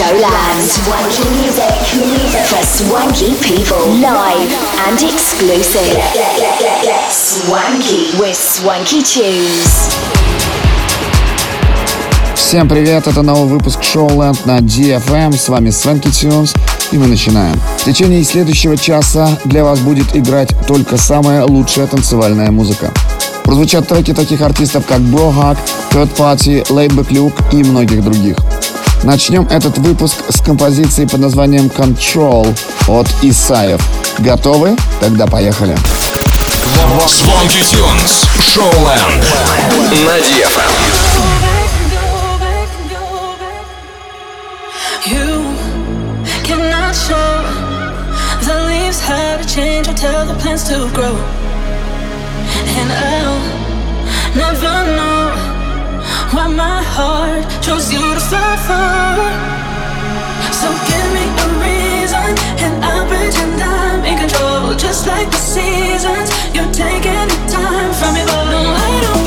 Showland. Swanky music for swanky people. Live and exclusive. Swanky with Swanky Tunes. Всем привет, это новый выпуск Showland на DFM, с вами Свенки Tunes, и мы начинаем. В течение следующего часа для вас будет играть только самая лучшая танцевальная музыка. Прозвучат треки таких артистов, как Brohawk, Third Party, Layback Luke и многих других. Начнем этот выпуск с композиции под названием Control от Исаев. Готовы? Тогда поехали. Swanky Tunes. Showland. На DFM. You cannot show the leaves how to change or tell the plants to grow. And I'll never know why my heart chose you to fly for. So give me a reason, and I'll pretend I'm in control. Just like the seasons, you're taking the time from me, but no, I don't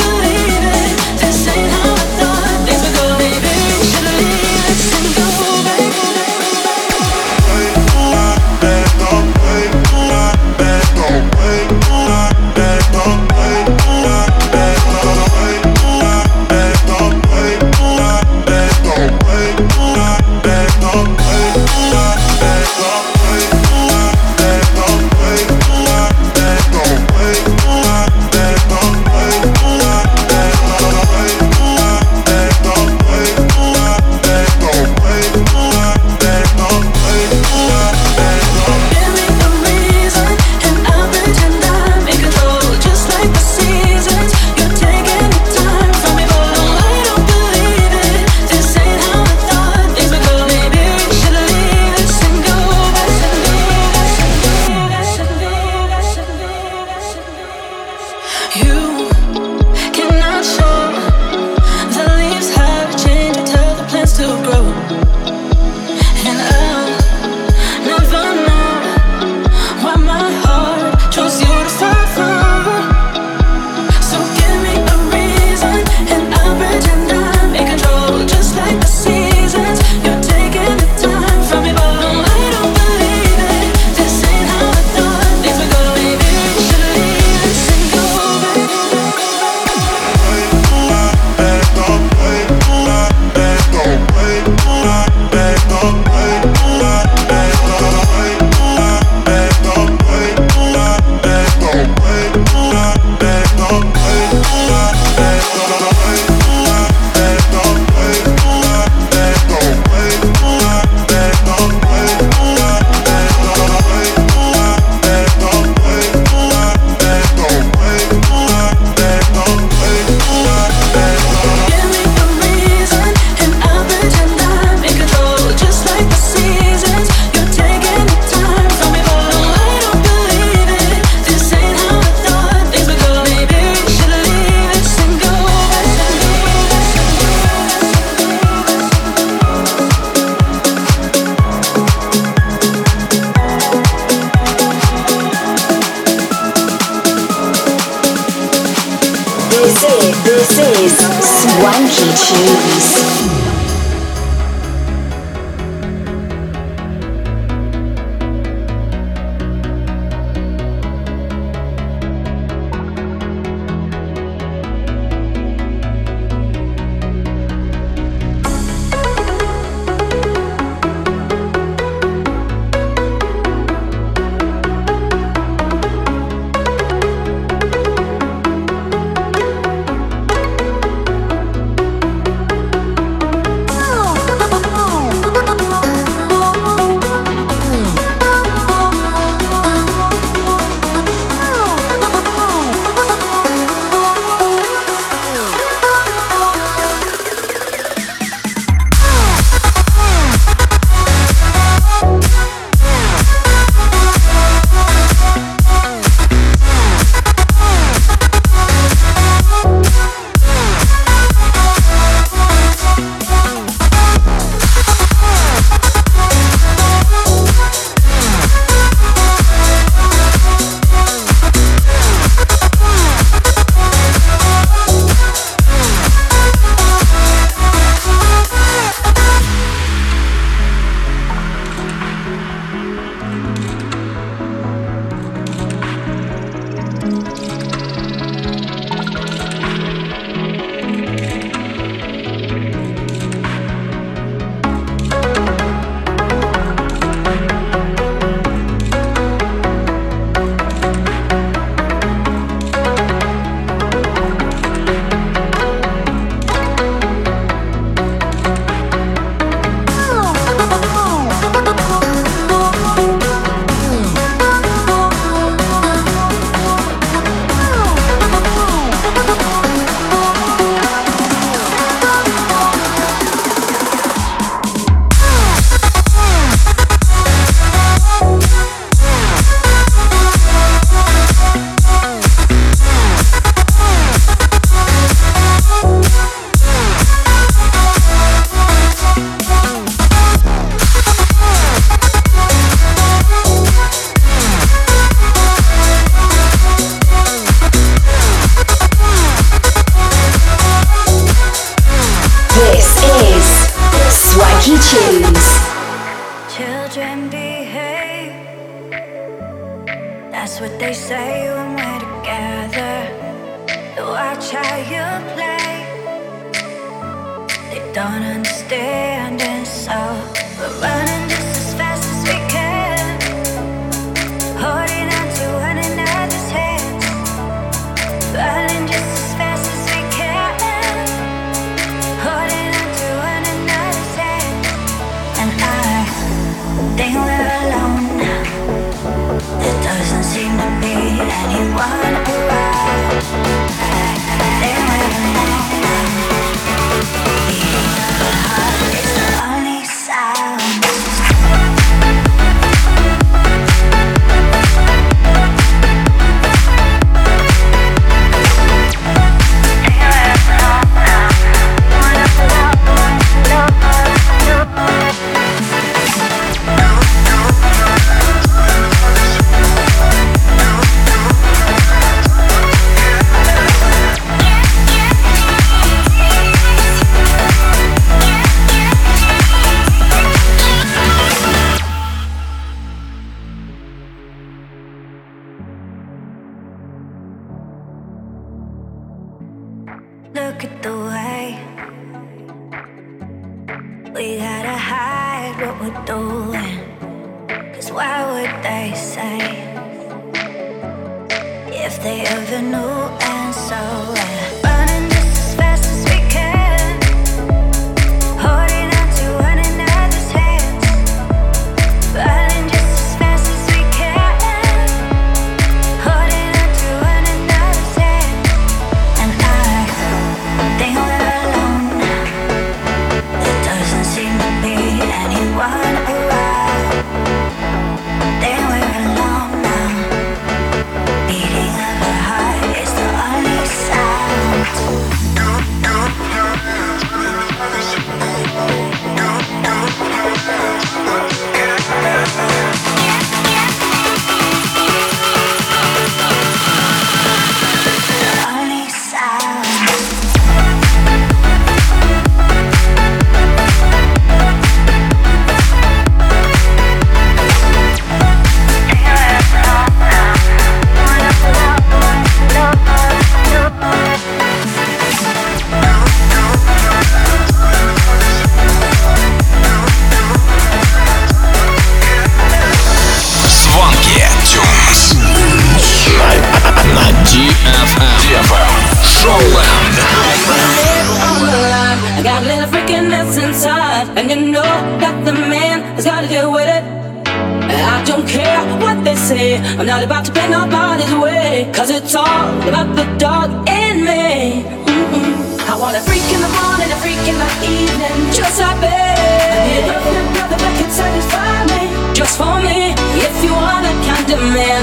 I'm not about to bend nobody's way. Cause it's all about the dog in me. Mm-hmm. I want a freak in the morning, a freak in the evening. Just like me. I need brother that can satisfy me. Just for me, if you are that kind of man.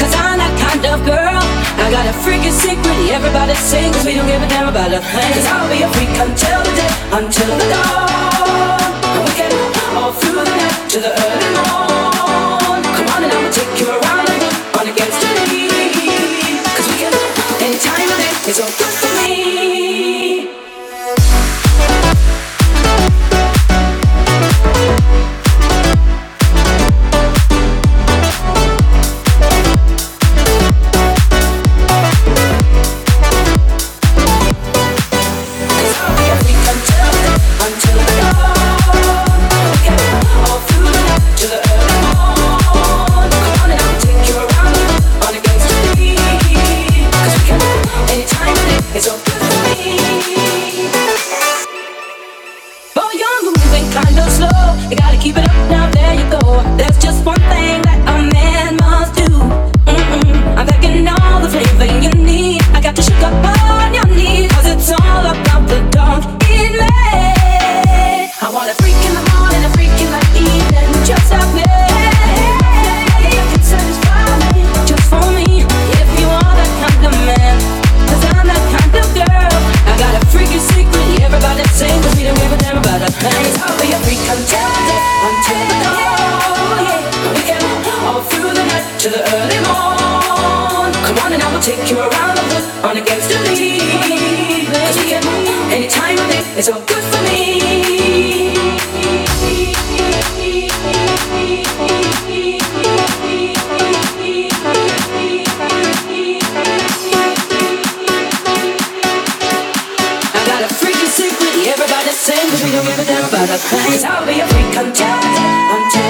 Cause I'm that kind of girl. I got a freaking secret, everybody sings. Cause we don't give a damn about a thing. Cause I'll be a freak until the day, until the dawn. We get all through the night to the early morning. It's all good for me. your until the dawn. We can all through the night to the early morn. Come on and I will take you around the on the we can anytime of day, it's all good for me. another. I'll be a freak, until until.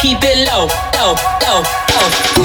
Keep it low. Low, low, low.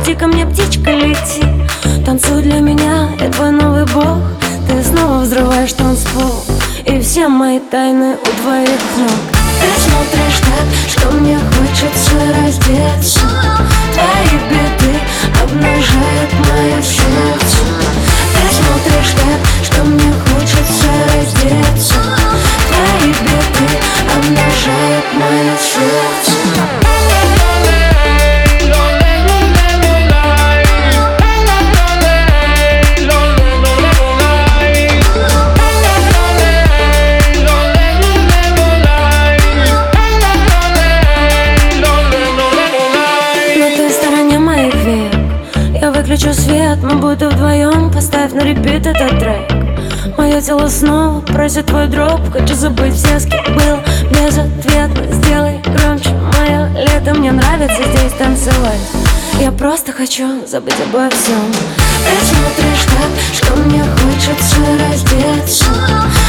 Лети ко мне, птичка, лети. Танцуй для меня, я твой новый бог. Ты снова взрываешь танцпол. И все мои тайны у твоих ног. Ты смотришь так, что мне хочется раздеться. Твои беды обнажают мое сердце. Ты смотришь так, что мне хочется просит твой дроп Хочу забыть все, с кем был. Безответно Сделай громче мое лето. Мне нравится здесь танцевать. Я просто хочу забыть обо всем. Ты смотришь так, что мне хочется раздеться.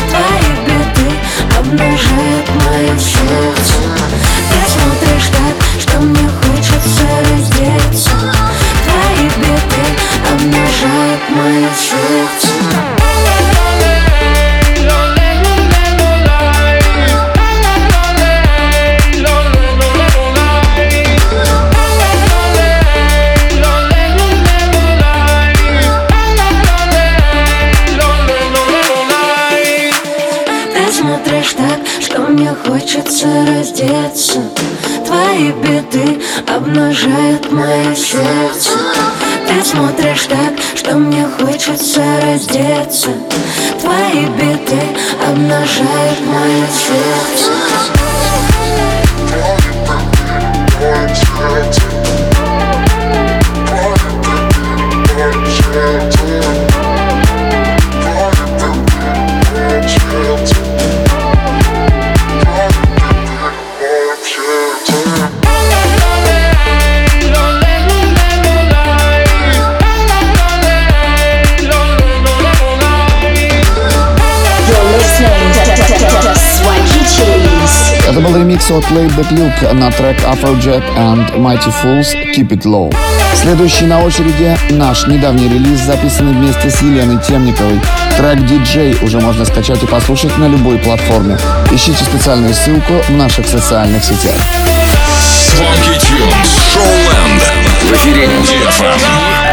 Твои беды обнажают мое сердце. Ты смотришь так, что мне хочется раздеться. Твои беды обнажают мое сердце раздеться Твои беды обнажают мое сердце от Laidback Luke на трек Afrojack and Mighty Fools Keep It Low. Следующий на очереди наш недавний релиз, записанный вместе с Еленой Темниковой. Трек DJ уже можно скачать и послушать на любой платформе. Ищите специальную ссылку в наших социальных сетях. Funky Tunes. Showland. В эфире DFM.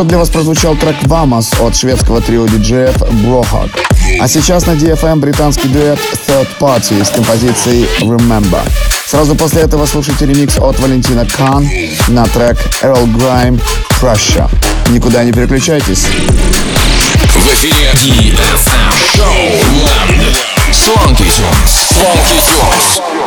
Что для вас прозвучал трек «Vamos» от шведского трио диджеев Brohawk. А сейчас на DFM британский дуэт Third Party с композицией «Remember». Сразу после этого слушайте ремикс от Валентина Кан на трек Earl Grime «Pressure». Никуда не переключайтесь. В эфире DFM Show Land. Swanky Tunes. Swanky Tunes.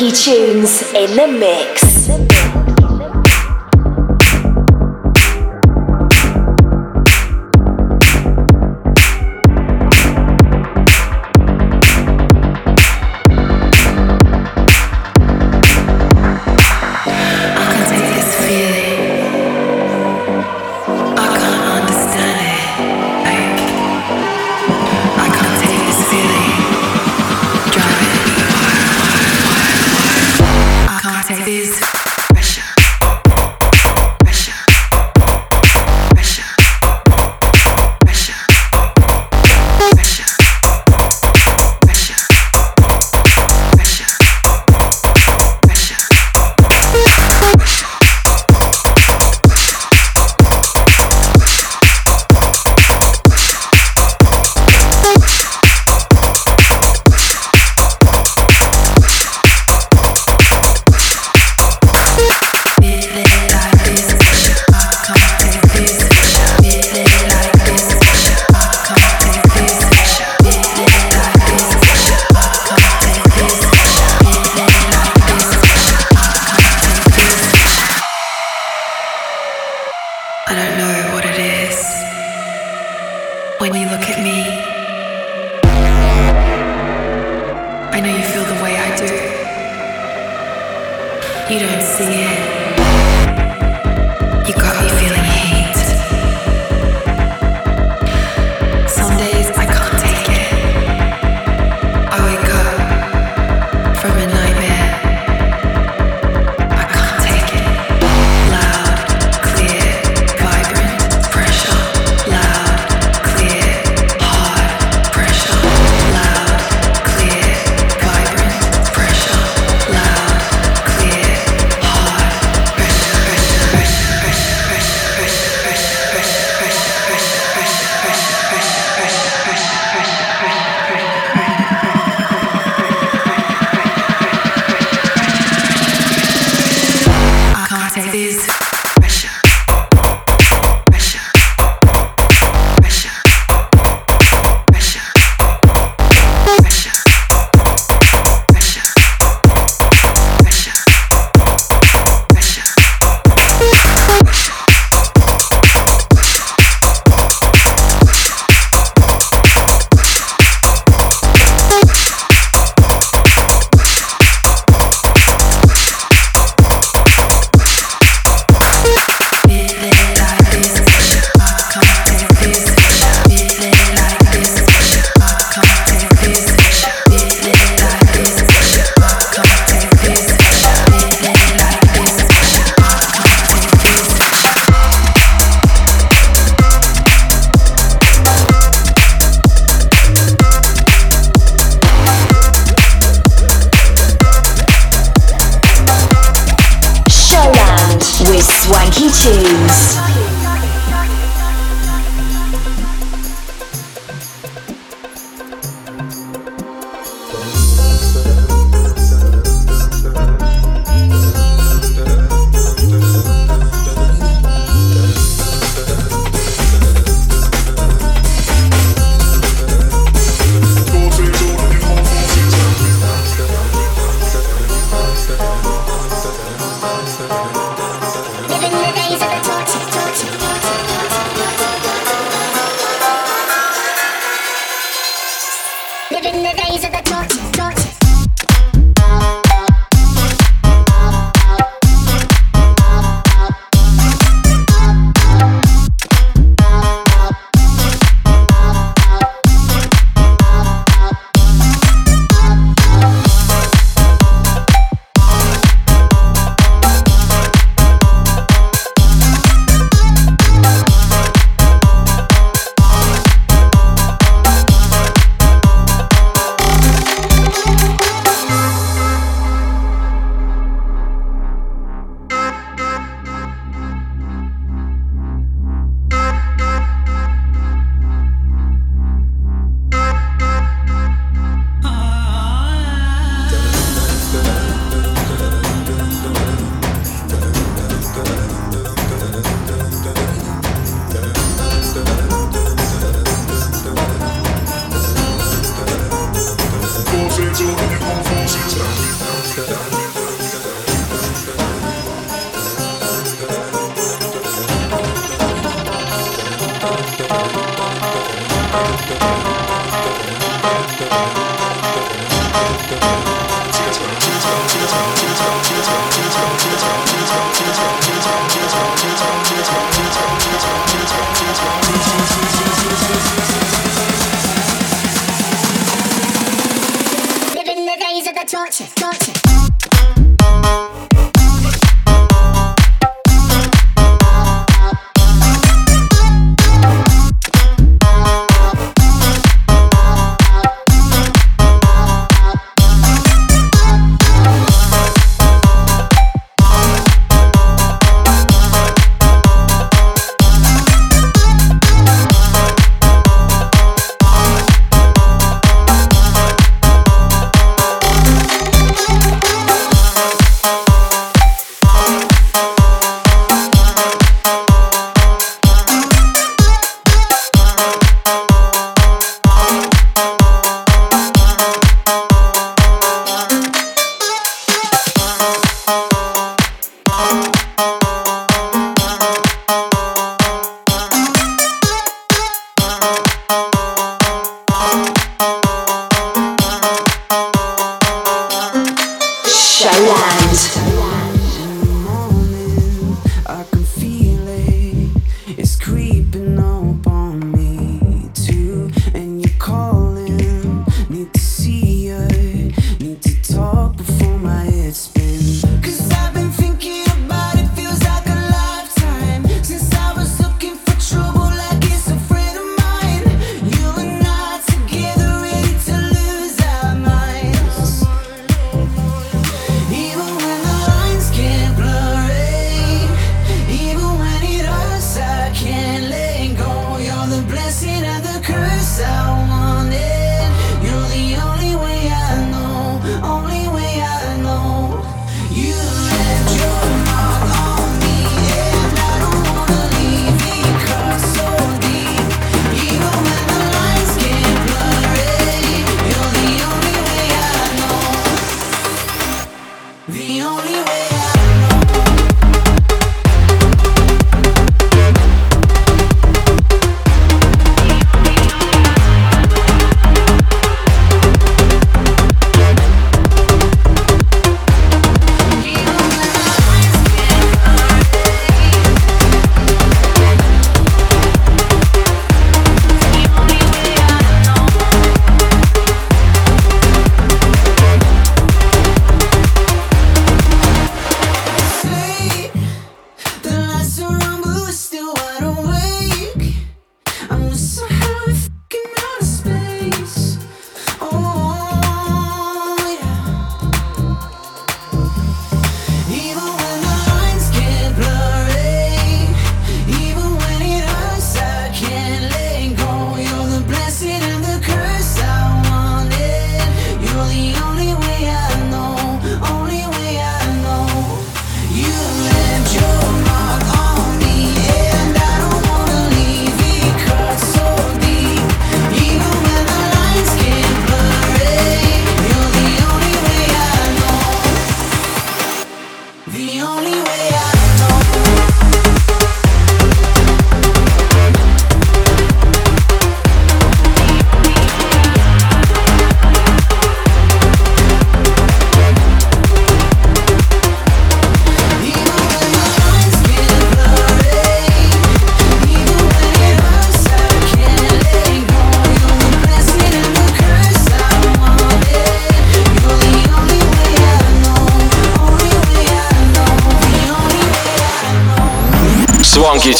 Swanky tunes in the mix.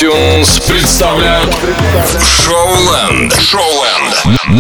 Funky Tunes представляют Шоуленд. Шоуленд. На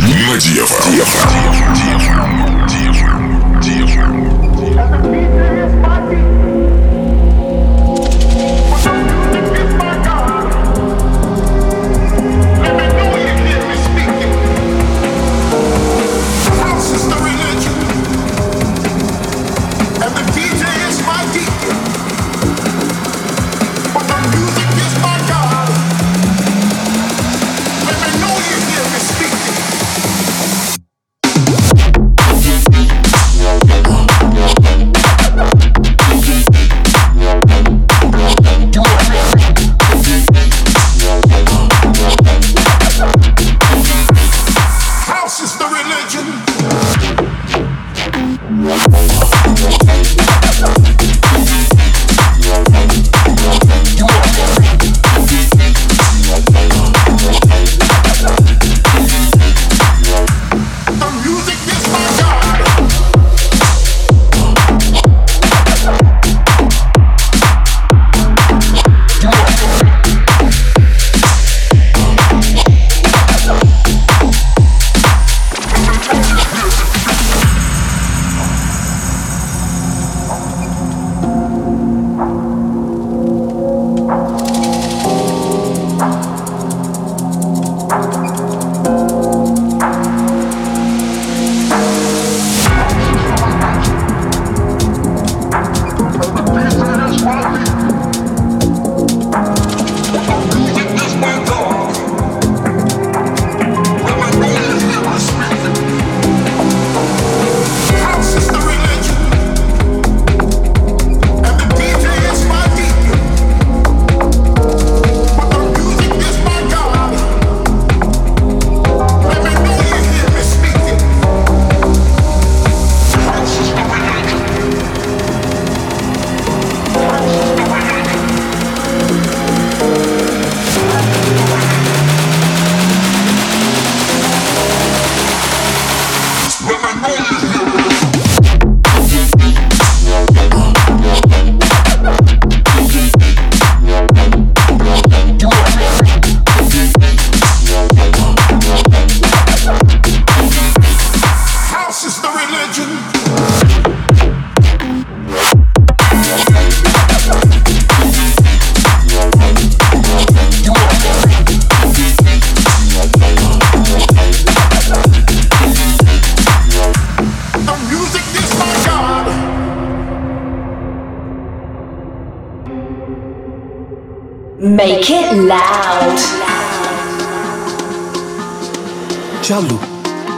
Giallo,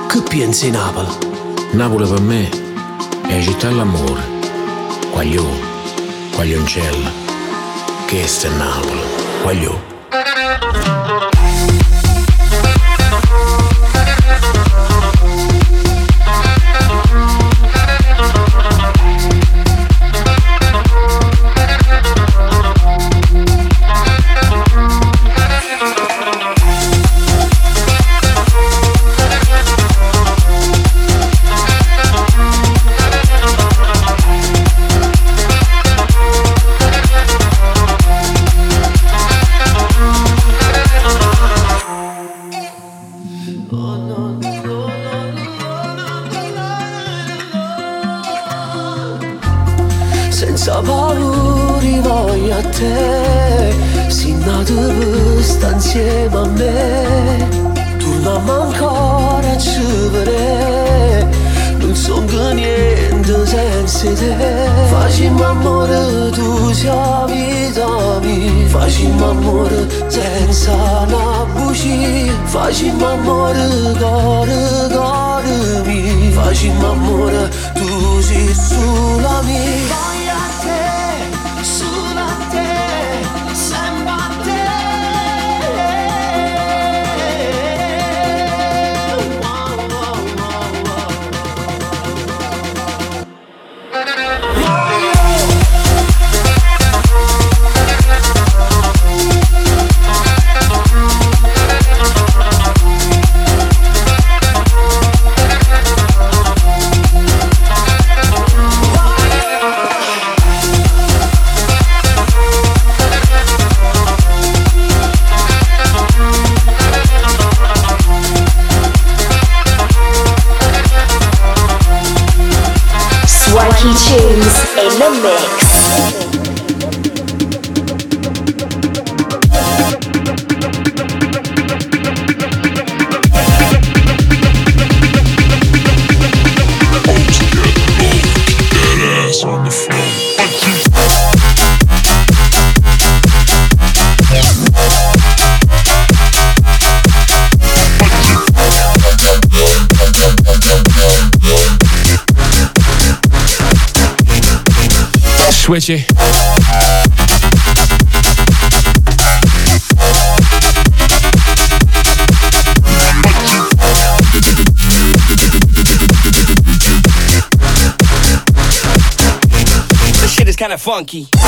che pensi di Napoli? Napoli per me è la città dell'amore. Quagliò, quaglioncella, che è Napoli, quagliò. Kinda funky.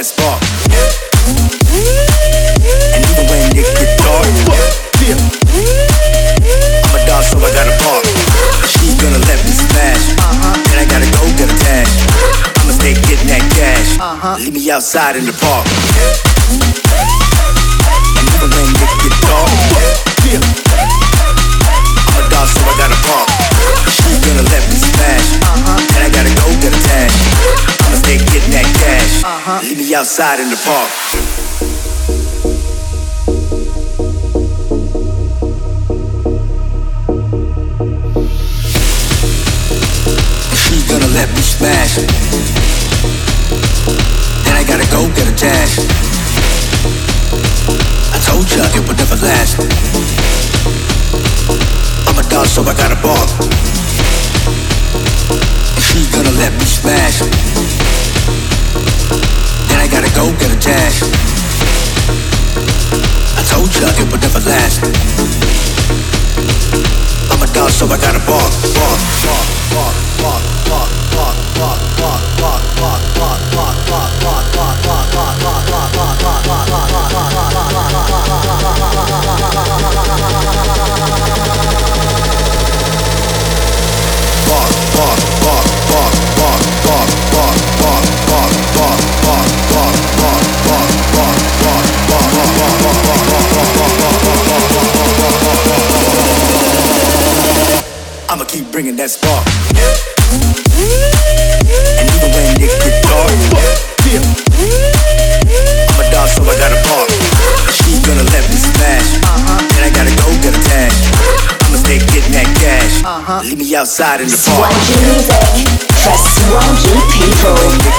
that's dark. And even when it get dark, I'm a dog, so I gotta bark. She's gonna let me smash, then I gotta go get a dash. I'ma stay getting that cash. Uh-huh. Leave me outside in the park. Outside in the park.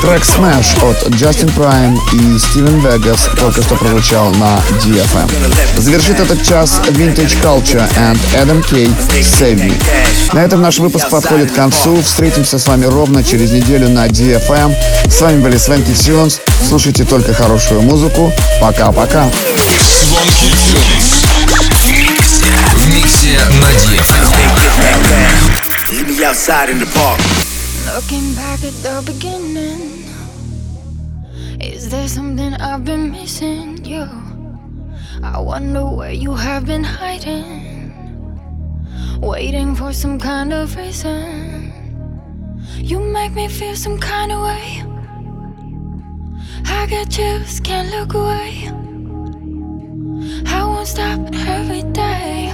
Трек Smash от Justin Prime и Steven Vegas только что прозвучал на DFM. Завершит этот час Vintage Culture and Adam K. Save Me. На этом наш выпуск подходит к концу. Встретимся с вами ровно через неделю на DFM. С вами были Свенки Тюнс. Слушайте только хорошую музыку. Пока-пока. Звонки -пока. Анастасия Надеева. Looking back at the beginning, is there something I've been missing? You, I wonder where you have been hiding, waiting for some kind of reason. You make me feel some kind of way. I get chills, can't look away. I won't stop every day.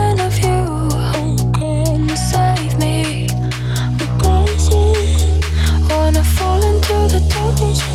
vocals